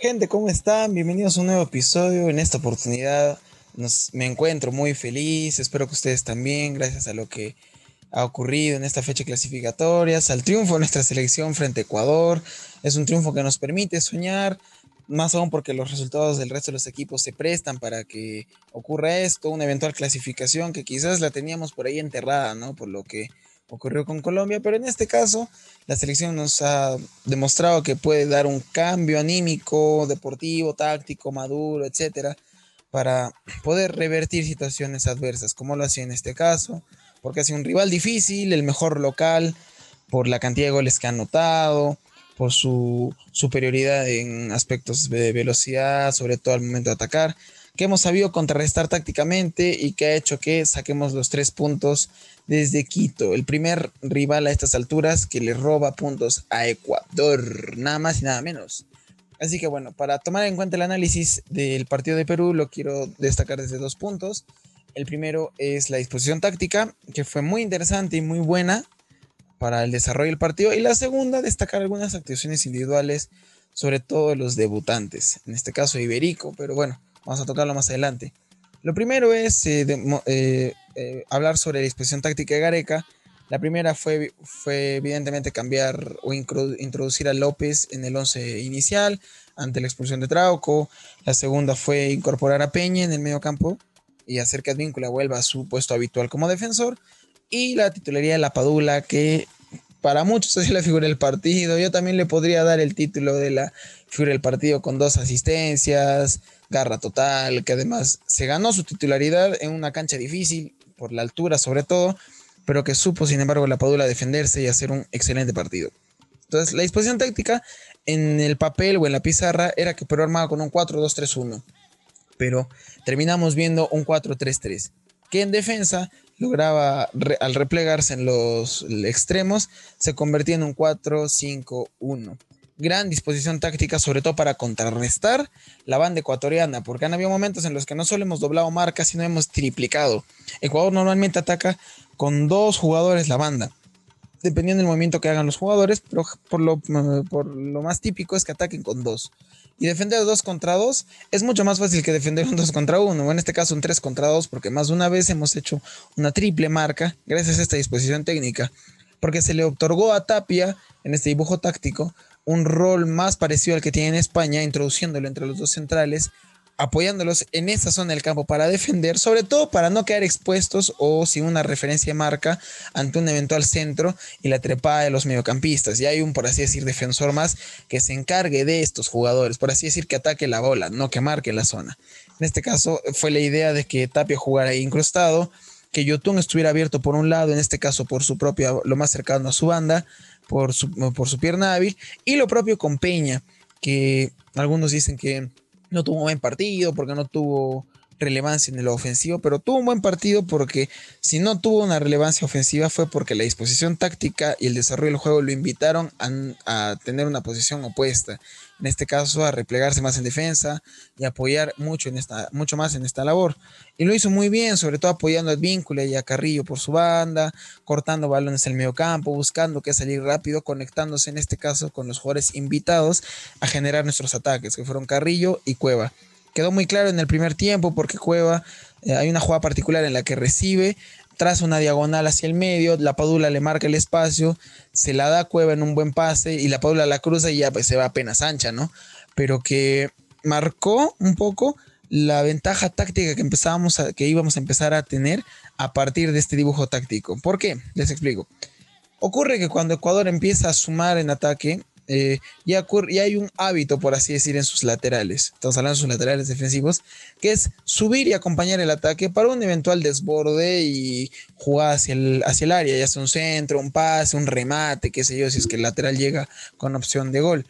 Gente, ¿cómo están? Bienvenidos a un nuevo episodio. En esta oportunidad me encuentro muy feliz. Espero que ustedes también, gracias a lo que ha ocurrido en esta fecha clasificatoria, al triunfo de nuestra selección frente a Ecuador. Es un triunfo que nos permite soñar, más aún porque los resultados del resto de los equipos se prestan para que ocurra esto, una eventual clasificación que quizás la teníamos por ahí enterrada, ¿no? Por lo que ocurrió con Colombia, pero en este caso la selección nos ha demostrado que puede dar un cambio anímico, deportivo, táctico, maduro, etcétera, para poder revertir situaciones adversas, como lo hacía en este caso, porque ha sido un rival difícil, el mejor local, por la cantidad de goles que ha anotado, por su superioridad en aspectos de velocidad, sobre todo al momento de atacar que hemos sabido contrarrestar tácticamente y que ha hecho que saquemos los tres puntos desde Quito, el primer rival a estas alturas que le roba puntos a Ecuador, nada más y nada menos. Así que bueno, para tomar en cuenta el análisis del partido de Perú, lo quiero destacar desde dos puntos. El primero es la disposición táctica, que fue muy interesante y muy buena para el desarrollo del partido. Y la segunda, destacar algunas actuaciones individuales, sobre todo los debutantes, en este caso Iberico, pero bueno, Vamos a tocarlo más adelante. Lo primero es eh, eh, eh, hablar sobre la disposición táctica de Gareca. La primera fue, fue evidentemente cambiar o introducir a López en el 11 inicial ante la expulsión de Trauco. La segunda fue incorporar a Peña en el medio campo y hacer que Advíncula vuelva a su puesto habitual como defensor. Y la titularidad de la Padula, que para muchos es la figura del partido. Yo también le podría dar el título de la figura del partido con dos asistencias, garra total, que además se ganó su titularidad en una cancha difícil, por la altura sobre todo, pero que supo, sin embargo, la Padula defenderse y hacer un excelente partido. Entonces, la disposición táctica en el papel o en la pizarra era que Perú armaba con un 4-2-3-1, pero terminamos viendo un 4-3-3, que en defensa lograba, al replegarse en los extremos, se convertía en un 4-5-1 gran disposición táctica, sobre todo para contrarrestar la banda ecuatoriana, porque han habido momentos en los que no solo hemos doblado marcas, sino hemos triplicado. Ecuador normalmente ataca con dos jugadores la banda, dependiendo del movimiento que hagan los jugadores, pero por lo, por lo más típico es que ataquen con dos. Y defender dos contra dos es mucho más fácil que defender un dos contra uno, o en este caso un tres contra dos, porque más de una vez hemos hecho una triple marca gracias a esta disposición técnica, porque se le otorgó a Tapia en este dibujo táctico un rol más parecido al que tiene en España, introduciéndolo entre los dos centrales, apoyándolos en esa zona del campo para defender, sobre todo para no quedar expuestos o sin una referencia de marca ante un eventual centro y la trepada de los mediocampistas. Y hay un, por así decir, defensor más que se encargue de estos jugadores, por así decir, que ataque la bola, no que marque la zona. En este caso fue la idea de que Tapia jugara incrustado, que Yotun estuviera abierto por un lado, en este caso por su propia, lo más cercano a su banda, por su, por su pierna hábil. Y lo propio con Peña, que algunos dicen que no tuvo un buen partido porque no tuvo relevancia en el ofensivo, pero tuvo un buen partido porque si no tuvo una relevancia ofensiva fue porque la disposición táctica y el desarrollo del juego lo invitaron a, tener una posición opuesta en este caso a replegarse más en defensa y apoyar mucho, en esta, mucho más en esta labor. Y lo hizo muy bien, sobre todo apoyando a Víncula y a Carrillo por su banda, cortando balones en el medio campo, buscando que salir rápido, conectándose en este caso con los jugadores invitados a generar nuestros ataques, que fueron Carrillo y Cueva. Quedó muy claro en el primer tiempo porque Cueva, eh, hay una jugada particular en la que recibe, traza una diagonal hacia el medio, la Padula le marca el espacio, se la da Cueva en un buen pase y la Padula la cruza y ya pues, se va apenas ancha, ¿no? Pero que marcó un poco la ventaja táctica que empezábamos a, que íbamos a empezar a tener a partir de este dibujo táctico. ¿Por qué? Les explico. Ocurre que cuando Ecuador empieza a sumar en ataque, eh, ya, hay un hábito, por así decir, en sus laterales. Estamos hablando de sus laterales defensivos, que es subir y acompañar el ataque para un eventual desborde y jugar hacia el, hacia el área, ya sea un centro, un pase, un remate, qué sé yo, si es que el lateral llega con opción de gol.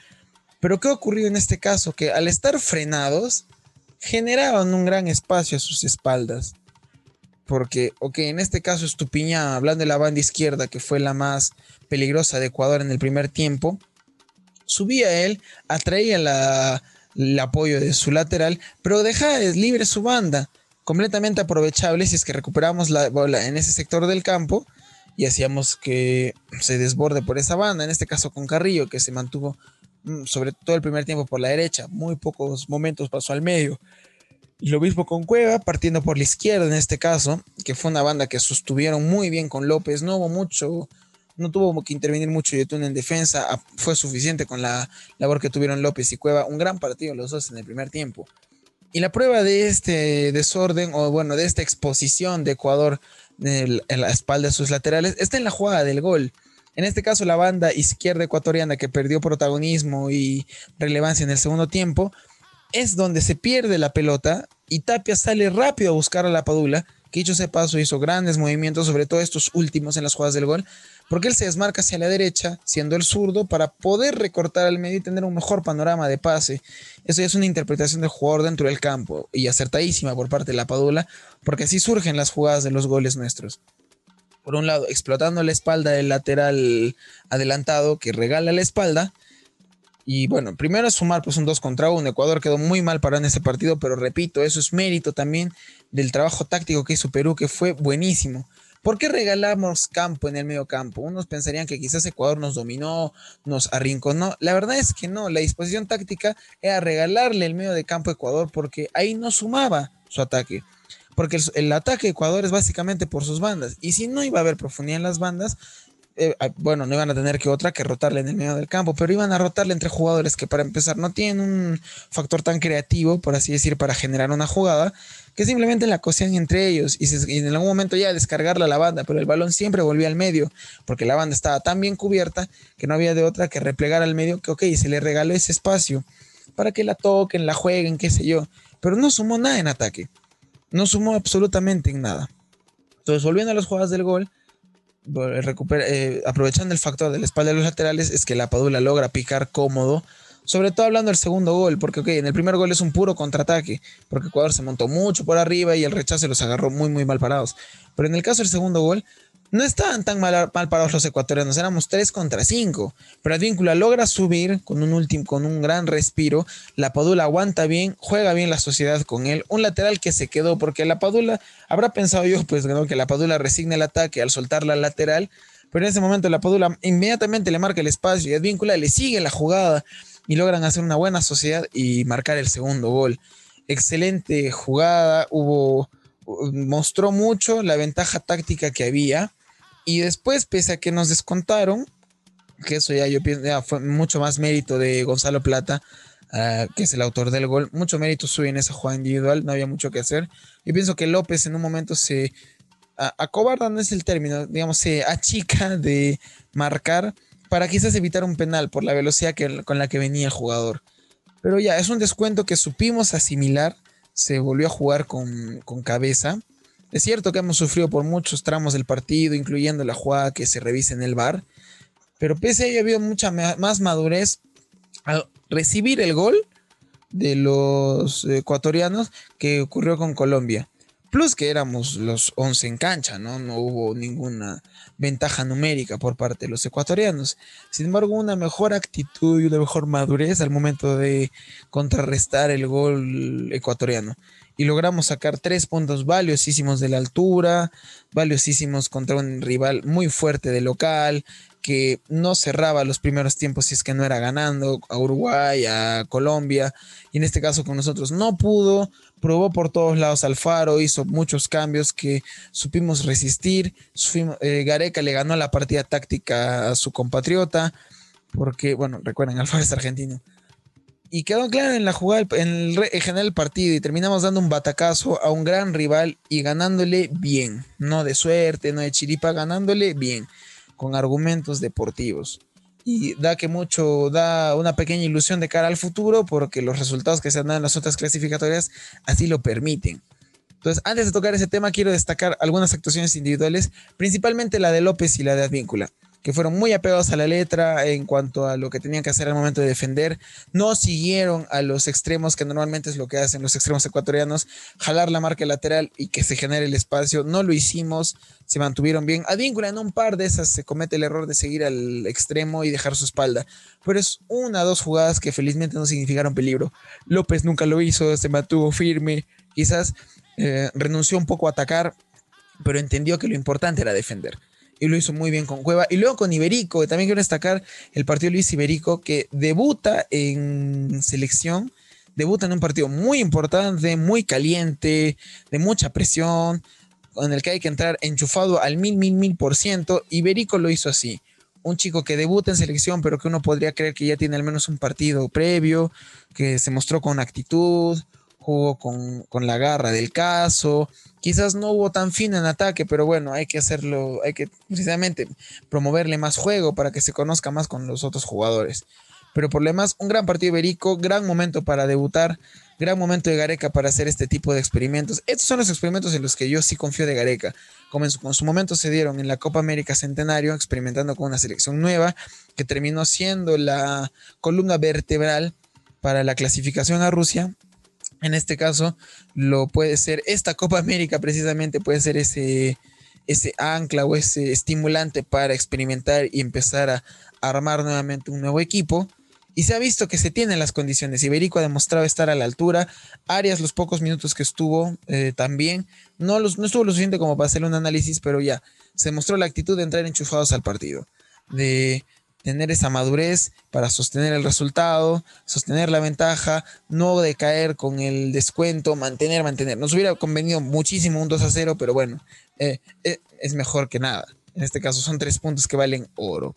Pero ¿qué ha ocurrido en este caso? Que al estar frenados, generaban un gran espacio a sus espaldas. Porque, ok, en este caso Estupiñán, hablando de la banda izquierda, que fue la más peligrosa de Ecuador en el primer tiempo, subía él, atraía el apoyo de su lateral, pero dejaba libre su banda, completamente aprovechable si es que recuperamos la bola en ese sector del campo y hacíamos que se desborde por esa banda, en este caso con Carrillo, que se mantuvo mm, sobre todo el primer tiempo por la derecha, muy pocos momentos pasó al medio. Lo mismo con Cueva, partiendo por la izquierda en este caso, que fue una banda que sostuvieron muy bien con López, no hubo mucho, no tuvo que intervenir mucho Yotun en defensa, fue suficiente con la labor que tuvieron López y Cueva, un gran partido los dos en el primer tiempo. Y la prueba de este desorden, o bueno, de esta exposición de Ecuador en la espalda de sus laterales, está en la jugada del gol. En este caso, la banda izquierda ecuatoriana que perdió protagonismo y relevancia en el segundo tiempo, es donde se pierde la pelota y Tapia sale rápido a buscar a la Padula, que dicho ese paso hizo grandes movimientos, sobre todo estos últimos en las jugadas del gol, porque él se desmarca hacia la derecha, siendo el zurdo, para poder recortar al medio y tener un mejor panorama de pase. Eso ya es una interpretación del jugador dentro del campo y acertadísima por parte de la Padula, porque así surgen las jugadas de los goles nuestros. Por un lado, explotando la espalda del lateral adelantado que regala la espalda, y bueno, primero es sumar pues un 2 contra 1. Ecuador quedó muy mal parado en ese partido, pero repito, eso es mérito también del trabajo táctico que hizo Perú, que fue buenísimo. ¿Por qué regalamos campo en el medio campo? Unos pensarían que quizás Ecuador nos dominó, nos arrinconó. La verdad es que no, la disposición táctica era regalarle el medio de campo a Ecuador porque ahí no sumaba su ataque. Porque el, el ataque de Ecuador es básicamente por sus bandas. Y si no iba a haber profundidad en las bandas, eh, ah, bueno, no iban a tener que otra que rotarle en el medio del campo, pero iban a rotarle entre jugadores que para empezar no tienen un factor tan creativo, por así decir, para generar una jugada, que simplemente la cosían entre ellos y, en algún momento ya descargarla a la banda, pero el balón siempre volvía al medio, porque la banda estaba tan bien cubierta que no había de otra que replegar al medio, que ok, se le regaló ese espacio para que la toquen, la jueguen, qué sé yo, pero no sumó nada en ataque, no sumó absolutamente en nada. Entonces, volviendo a las jugadas del gol, eh, aprovechando el factor de la espalda de los laterales, es que la Padula logra picar cómodo. Sobre todo hablando del segundo gol, porque en el primer gol es un puro contraataque, porque Ecuador se montó mucho por arriba y el rechazo los agarró muy, muy mal parados. Pero en el caso del segundo gol, no estaban tan mal, parados los ecuatorianos, éramos 3 contra 5. Pero Advíncula logra subir con un último, con un gran respiro. La Padula aguanta bien, juega bien la sociedad con él. Un lateral que se quedó, porque la Padula, habrá pensado yo, pues que la Padula resigna el ataque al soltar la lateral. Pero en ese momento la Padula inmediatamente le marca el espacio y Advíncula le sigue la jugada y logran hacer una buena sociedad y marcar el segundo gol. Excelente jugada, hubo mostró mucho la ventaja táctica que había y después, pese a que nos descontaron, que eso ya yo pienso, ya fue mucho más mérito de Gonzalo Plata, ah, que es el autor del gol, mucho mérito suyo en esa jugada individual, no había mucho que hacer. Yo pienso que López en un momento se acobarda, no es el término, digamos, se achica de marcar para quizás evitar un penal por la velocidad que, con la que venía el jugador. Pero ya, es un descuento que supimos asimilar, se volvió a jugar con, con cabeza es cierto que hemos sufrido por muchos tramos del partido, incluyendo la jugada que se revisa en el bar, pero pese a ello ha habido mucha más madurez al recibir el gol de los ecuatorianos que ocurrió con Colombia. Plus que éramos los 11 en cancha, ¿no? No hubo ninguna ventaja numérica por parte de los ecuatorianos. Sin embargo, una mejor actitud y una mejor madurez al momento de contrarrestar el gol ecuatoriano y logramos sacar tres puntos valiosísimos de la altura, valiosísimos contra un rival muy fuerte de local, que no cerraba los primeros tiempos si es que no era ganando a Uruguay, a Colombia, y en este caso con nosotros no pudo, probó por todos lados Alfaro, hizo muchos cambios que supimos resistir, eh, Gareca le ganó la partida táctica a su compatriota, porque, bueno, recuerden, Alfaro es argentino, y quedó claro en la jugada, en el, general partido, y terminamos dando un batacazo a un gran rival y ganándole bien. No de suerte, no de chiripa, ganándole bien, con argumentos deportivos. Y da que mucho, da una pequeña ilusión de cara al futuro, porque los resultados que se han dado en las otras clasificatorias así lo permiten. Entonces, antes de tocar ese tema, quiero destacar algunas actuaciones individuales, principalmente la de López y la de Advíncula que fueron muy apegados a la letra en cuanto a lo que tenían que hacer al momento de defender. No siguieron a los extremos, que normalmente es lo que hacen los extremos ecuatorianos, jalar la marca lateral y que se genere el espacio. No lo hicimos, se mantuvieron bien. Advíncula en un par de esas se comete el error de seguir al extremo y dejar su espalda. Pero es una o dos jugadas que felizmente no significaron peligro. López nunca lo hizo, se mantuvo firme, quizás eh, renunció un poco a atacar, pero entendió que lo importante era defender y lo hizo muy bien con Cueva. Y luego con Iberico, también quiero destacar el partido de Luis Iberico, que debuta en selección, debuta en un partido muy importante, muy caliente, de mucha presión, en el que hay que entrar enchufado al mil, mil, mil por ciento. Iberico lo hizo así. Un chico que debuta en selección, pero que uno podría creer que ya tiene al menos un partido previo, que se mostró con actitud, jugó con, con la garra del caso, Quizás no hubo tan fino en ataque, pero bueno, hay que hacerlo, hay que precisamente promoverle más juego para que se conozca más con los otros jugadores. Pero por lo demás, un gran partido ibérico, gran momento para debutar, gran momento de Gareca para hacer este tipo de experimentos. Estos son los experimentos en los que yo sí confío de Gareca. Como en su, momento se dieron en la Copa América Centenario, experimentando con una selección nueva, que terminó siendo la columna vertebral para la clasificación a Rusia en este caso, lo puede ser esta Copa América precisamente puede ser ese, ese ancla o ese estimulante para experimentar y empezar a armar nuevamente un nuevo equipo. Y se ha visto que se tienen las condiciones. Iberico ha demostrado estar a la altura. Arias, los pocos minutos que estuvo eh, también, no, no estuvo lo suficiente como para hacer un análisis, pero ya se mostró la actitud de entrar enchufados al partido. De tener esa madurez para sostener el resultado, sostener la ventaja, no decaer con el descuento, mantener, mantener. Nos hubiera convenido muchísimo un 2 a 0, pero bueno, eh, eh, es mejor que nada. En este caso son tres puntos que valen oro.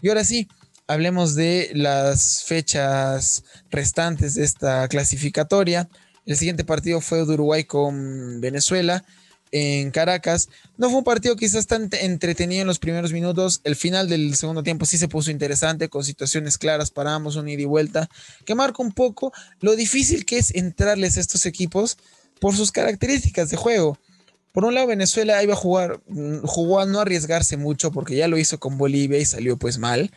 Y ahora sí, hablemos de las fechas restantes de esta clasificatoria. El siguiente partido fue de Uruguay con Venezuela en Caracas. No fue un partido quizás tan entretenido en los primeros minutos. El final del segundo tiempo sí se puso interesante, con situaciones claras para ambos, un ida y vuelta, que marca un poco lo difícil que es entrarles a estos equipos por sus características de juego. Por un lado, Venezuela iba a jugar, mm, jugó a no arriesgarse mucho porque ya lo hizo con Bolivia y salió pues mal.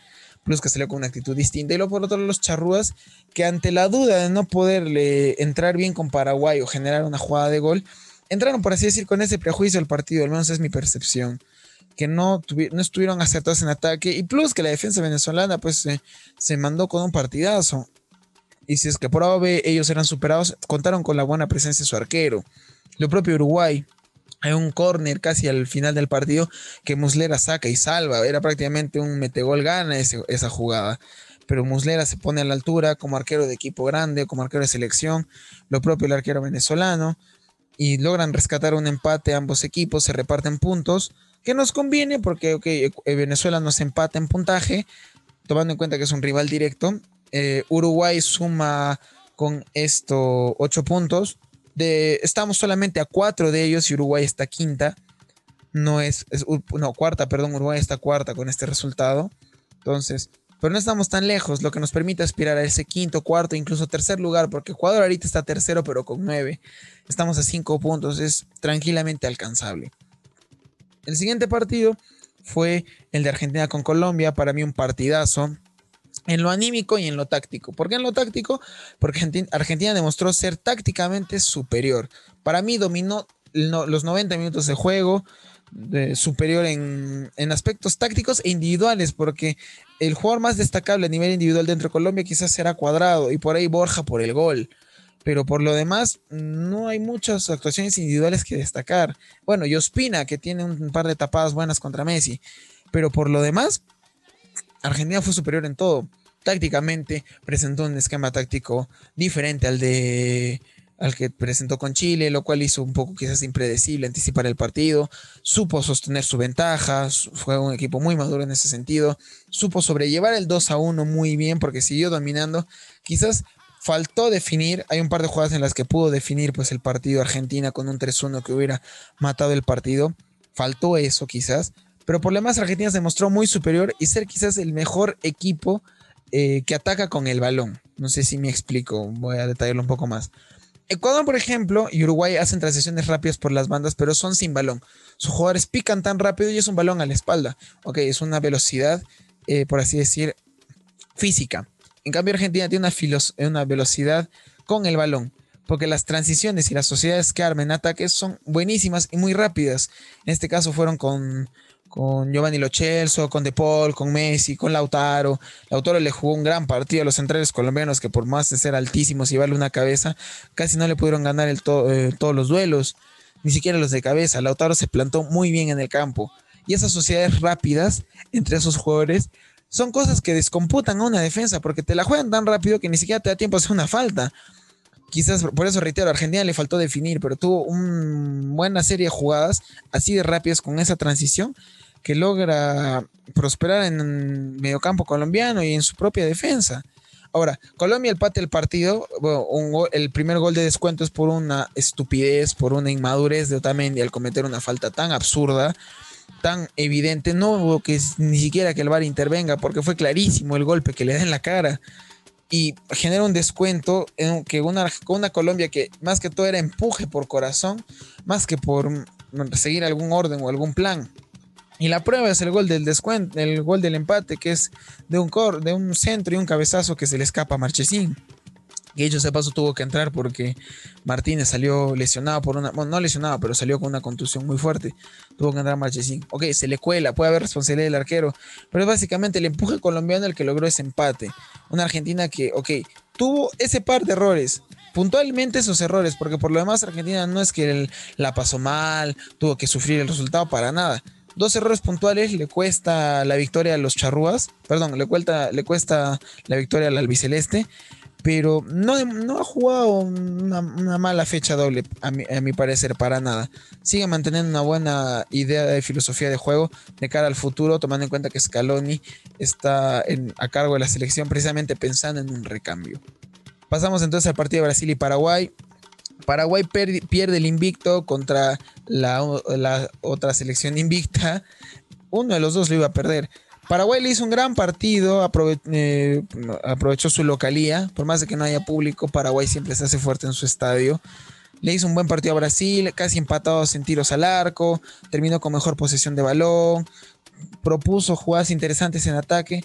Plus que salió con una actitud distinta. Y luego por otro lado, los charrúas que ante la duda de no poderle entrar bien con Paraguay o generar una jugada de gol, entraron, por así decir, con ese prejuicio al partido, al menos es mi percepción, que no, no estuvieron acertados en ataque y plus que la defensa venezolana pues se mandó con un partidazo. Y si es que por AOB ellos eran superados, contaron con la buena presencia de su arquero. Lo propio Uruguay, hay un córner casi al final del partido que Muslera saca y salva. Era prácticamente un metegol gana esa jugada. Pero Muslera se pone a la altura como arquero de equipo grande, como arquero de selección. Lo propio el arquero venezolano y logran rescatar un empate ambos equipos, se reparten puntos, que nos conviene porque eh, Venezuela nos empata en puntaje, tomando en cuenta que es un rival directo. Eh, Uruguay suma con esto 8 puntos. Estamos solamente a 4 de ellos y Uruguay está quinta. No es, es, no, cuarta, perdón, Uruguay está cuarta con este resultado. Entonces, pero no estamos tan lejos, lo que nos permite aspirar a ese quinto, cuarto, incluso tercer lugar, porque Ecuador ahorita está tercero, pero con nueve. Estamos a cinco puntos, es tranquilamente alcanzable. El siguiente partido fue el de Argentina con Colombia, para mí un partidazo en lo anímico y en lo táctico. ¿Por qué en lo táctico? Porque Argentina demostró ser tácticamente superior. Para mí dominó los 90 minutos de juego, superior en, en, aspectos tácticos e individuales, porque el jugador más destacable a nivel individual dentro de Colombia quizás será Cuadrado y por ahí Borja por el gol. Pero por lo demás, no hay muchas actuaciones individuales que destacar. Bueno, y Ospina, que tiene un par de tapadas buenas contra Messi. Pero por lo demás, Argentina fue superior en todo. Tácticamente presentó un esquema táctico diferente al de al que presentó con Chile, lo cual hizo un poco quizás impredecible anticipar el partido, supo sostener su ventaja, fue un equipo muy maduro en ese sentido, supo sobrellevar el 2 a 1 muy bien porque siguió dominando, quizás faltó definir, hay un par de jugadas en las que pudo definir pues el partido Argentina con un 3-1 que hubiera matado el partido, faltó eso quizás, pero por lo demás Argentina se demostró muy superior y ser quizás el mejor equipo eh, que ataca con el balón. No sé si me explico, voy a detallarlo un poco más. Ecuador, por ejemplo, y Uruguay hacen transiciones rápidas por las bandas, pero son sin balón. Sus jugadores pican tan rápido y es un balón a la espalda. Ok, es una velocidad, eh, por así decir, física. En cambio, Argentina tiene una, una velocidad con el balón, porque las transiciones y las sociedades que armen ataques son buenísimas y muy rápidas. En este caso fueron con con Giovanni Lochelso, con De Paul, con Messi, con Lautaro. Lautaro le jugó un gran partido a los centrales colombianos que por más de ser altísimos y llevarle una cabeza, casi no le pudieron ganar el eh, todos los duelos, ni siquiera los de cabeza. Lautaro se plantó muy bien en el campo. Y esas sociedades rápidas entre esos jugadores son cosas que descomputan a una defensa porque te la juegan tan rápido que ni siquiera te da tiempo a hacer una falta. Quizás por eso reitero, a Argentina le faltó definir, pero tuvo una buena serie de jugadas así de rápidas con esa transición que logra prosperar en el mediocampo colombiano y en su propia defensa. Ahora, Colombia empate el partido, el primer gol de descuento es por una estupidez, por una inmadurez de Otamendi al cometer una falta tan absurda, tan evidente, no hubo que ni siquiera que el VAR intervenga porque fue clarísimo el golpe que le da en la cara y genera un descuento en que una, una Colombia que más que todo era empuje por corazón, más que por seguir algún orden o algún plan. Y la prueba es el gol del descuento, el gol del empate, que es de un, cor, de un centro y un cabezazo que se le escapa a Marchesín. Que hecho ese paso tuvo que entrar porque Martínez salió lesionado por una. Bueno, no lesionado, pero salió con una contusión muy fuerte. Tuvo que entrar Marchesín. Ok, se le cuela, puede haber responsabilidad del arquero. Pero es básicamente el empuje colombiano el que logró ese empate. Una Argentina que, ok, tuvo ese par de errores puntualmente esos errores, porque por lo demás Argentina no es que la pasó mal, tuvo que sufrir el resultado para nada dos errores puntuales le cuesta la victoria a los charrúas, perdón, le cuesta, le cuesta la victoria al albiceleste, pero no, no ha jugado una, mala fecha doble, a mi, parecer, para nada. Sigue manteniendo una buena idea de filosofía de juego de cara al futuro, tomando en cuenta que Scaloni está a cargo de la selección precisamente pensando en un recambio. Pasamos entonces al partido de Brasil y Paraguay. Paraguay pierde el invicto contra la, otra selección invicta. Uno de los dos lo iba a perder. Paraguay le hizo un gran partido, eh, aprovechó su localía. Por más de que no haya público, Paraguay siempre se hace fuerte en su estadio. Le hizo un buen partido a Brasil, casi empatados en tiros al arco, terminó con mejor posesión de balón, propuso jugadas interesantes en ataque,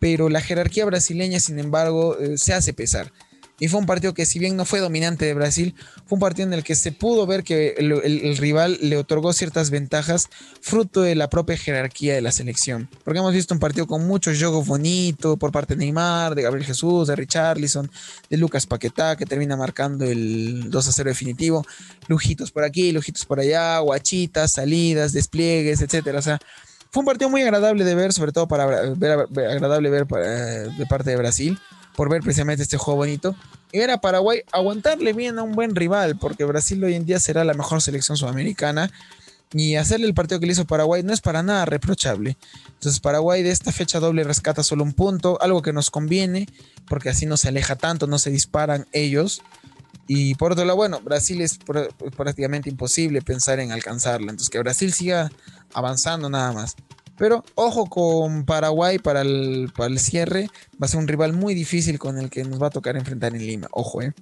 pero la jerarquía brasileña, sin embargo, eh, se hace pesar. Y fue un partido que si bien no fue dominante de Brasil, fue un partido en el que se pudo ver que el, rival le otorgó ciertas ventajas fruto de la propia jerarquía de la selección. Porque hemos visto un partido con muchos juegos bonitos por parte de Neymar, de Gabriel Jesús, de Richarlison, de Lucas Paquetá, que termina marcando el 2 a 0 definitivo. Lujitos por aquí, lujitos por allá, guachitas, salidas, despliegues, etcétera. O sea, fue un partido muy agradable de ver, sobre todo para ver, agradable ver de parte de Brasil por ver precisamente este juego bonito. Y ver a Paraguay aguantarle bien a un buen rival, porque Brasil hoy en día será la mejor selección sudamericana. Y hacerle el partido que le hizo Paraguay no es para nada reprochable. Entonces Paraguay de esta fecha doble rescata solo un punto, algo que nos conviene, porque así no se aleja tanto, no se disparan ellos. Y por otro lado, bueno, Brasil es prácticamente imposible pensar en alcanzarla. Entonces que Brasil siga avanzando nada más. Pero ojo con Paraguay para el, para el cierre. Va a ser un rival muy difícil con el que nos va a tocar enfrentar en Lima. Ojo, eh.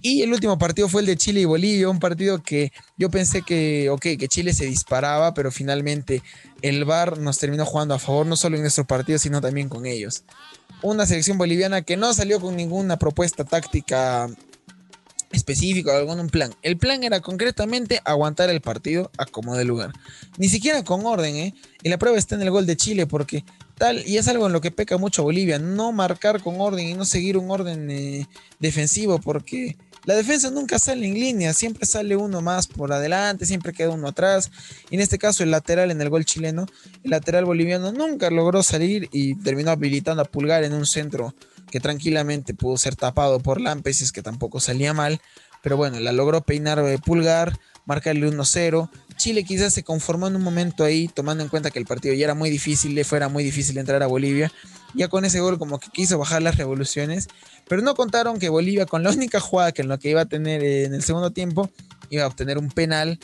Y el último partido fue el de Chile y Bolivia, un partido que yo pensé que, ok, que Chile se disparaba, pero finalmente el VAR nos terminó jugando a favor, no solo en nuestro partido, sino también con ellos. Una selección boliviana que no salió con ninguna propuesta táctica específico, algún plan. El plan era concretamente aguantar el partido a como de lugar. Ni siquiera con orden, ¿eh? Y la prueba está en el gol de Chile porque tal, y es algo en lo que peca mucho Bolivia, no marcar con orden y no seguir un orden eh, defensivo porque la defensa nunca sale en línea, siempre sale uno más por adelante, siempre queda uno atrás. Y en este caso el lateral en el gol chileno, el lateral boliviano nunca logró salir y terminó habilitando a Pulgar en un centro que tranquilamente pudo ser tapado por Lampes, es que tampoco salía mal. Pero bueno, la logró peinar de Pulgar, marcarle 1-0. Chile quizás se conformó en un momento ahí, tomando en cuenta que el partido ya era muy difícil, le fuera muy difícil entrar a Bolivia. Ya con ese gol como que quiso bajar las revoluciones, pero no contaron que Bolivia con la única jugada que en lo que iba a tener en el segundo tiempo iba a obtener un penal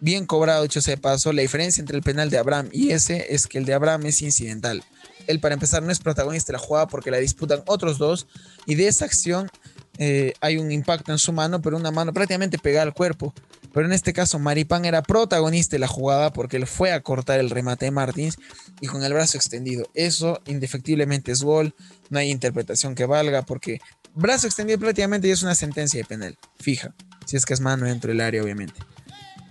bien cobrado, hecho se paso. La diferencia entre el penal de Abraham y ese es que el de Abraham es incidental. Él para empezar no es protagonista de la jugada porque la disputan otros dos y de esa acción eh, hay un impacto en su mano, pero una mano prácticamente pegada al cuerpo. Pero en este caso Maripán era protagonista de la jugada porque él fue a cortar el remate de Martins y con el brazo extendido. Eso indefectiblemente es gol, no hay interpretación que valga porque brazo extendido prácticamente ya es una sentencia de penal, fija, si es que es mano dentro del área obviamente.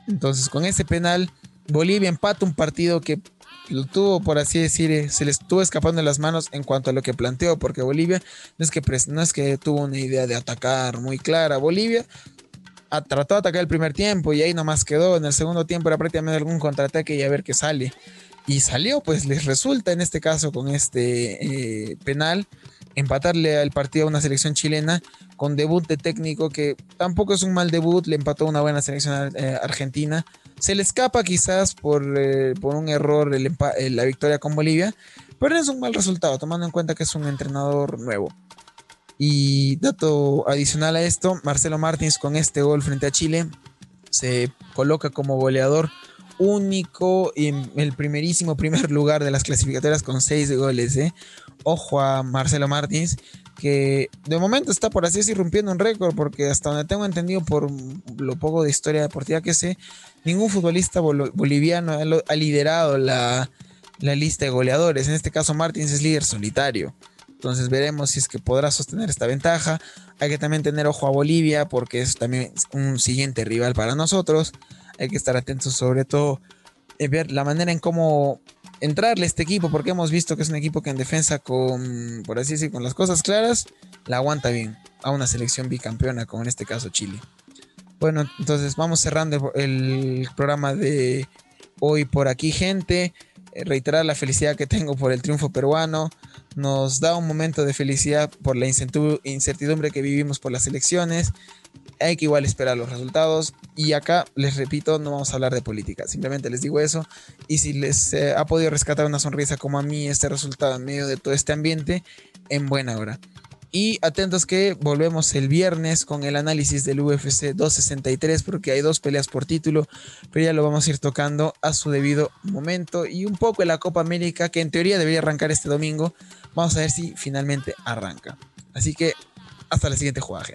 Entonces con ese penal Bolivia empata un partido que lo tuvo, por así decir, eh, se le estuvo escapando de las manos en cuanto a lo que planteó, porque Bolivia no es que, no es que tuvo una idea de atacar muy clara. Bolivia trató de atacar el primer tiempo y ahí nomás quedó. En el segundo tiempo era prácticamente algún contraataque y a ver qué sale. Y salió, pues les resulta en este caso con este eh, penal empatarle al partido a una selección chilena con debut de técnico que tampoco es un mal debut, le empató una buena selección eh, argentina. Se le escapa quizás por, eh, por un error la victoria con Bolivia, pero es un mal resultado, tomando en cuenta que es un entrenador nuevo. Y dato adicional a esto, Marcelo Martins con este gol frente a Chile se coloca como goleador único en el primerísimo primer lugar de las clasificatorias con seis goles. ¿eh? Ojo a Marcelo Martins, que de momento está por así decir rompiendo un récord, porque hasta donde tengo entendido por lo poco de historia deportiva que sé, ningún futbolista boliviano ha, liderado la, la lista de goleadores. En este caso Martins es líder solitario. Entonces veremos si es que podrá sostener esta ventaja. Hay que también tener ojo a Bolivia porque es también un siguiente rival para nosotros. Hay que estar atentos sobre todo ver la manera en cómo entrarle a este equipo porque hemos visto que es un equipo que en defensa con, por así decir, con las cosas claras, la aguanta bien a una selección bicampeona como en este caso Chile. Bueno, entonces vamos cerrando el programa de hoy por aquí, gente. Eh, reiterar la felicidad que tengo por el triunfo peruano. Nos da un momento de felicidad por la incertidumbre que vivimos por las elecciones. Hay que igual esperar los resultados. Y acá, les repito, no vamos a hablar de política. Simplemente les digo eso. Y si les eh, ha podido rescatar una sonrisa como a mí este resultado en medio de todo este ambiente, en buena hora. Y atentos que volvemos el viernes con el análisis del UFC 263 porque hay dos peleas por título, pero ya lo vamos a ir tocando a su debido momento y un poco de la Copa América que en teoría debería arrancar este domingo. Vamos a ver si finalmente arranca. Así que hasta la siguiente jugada.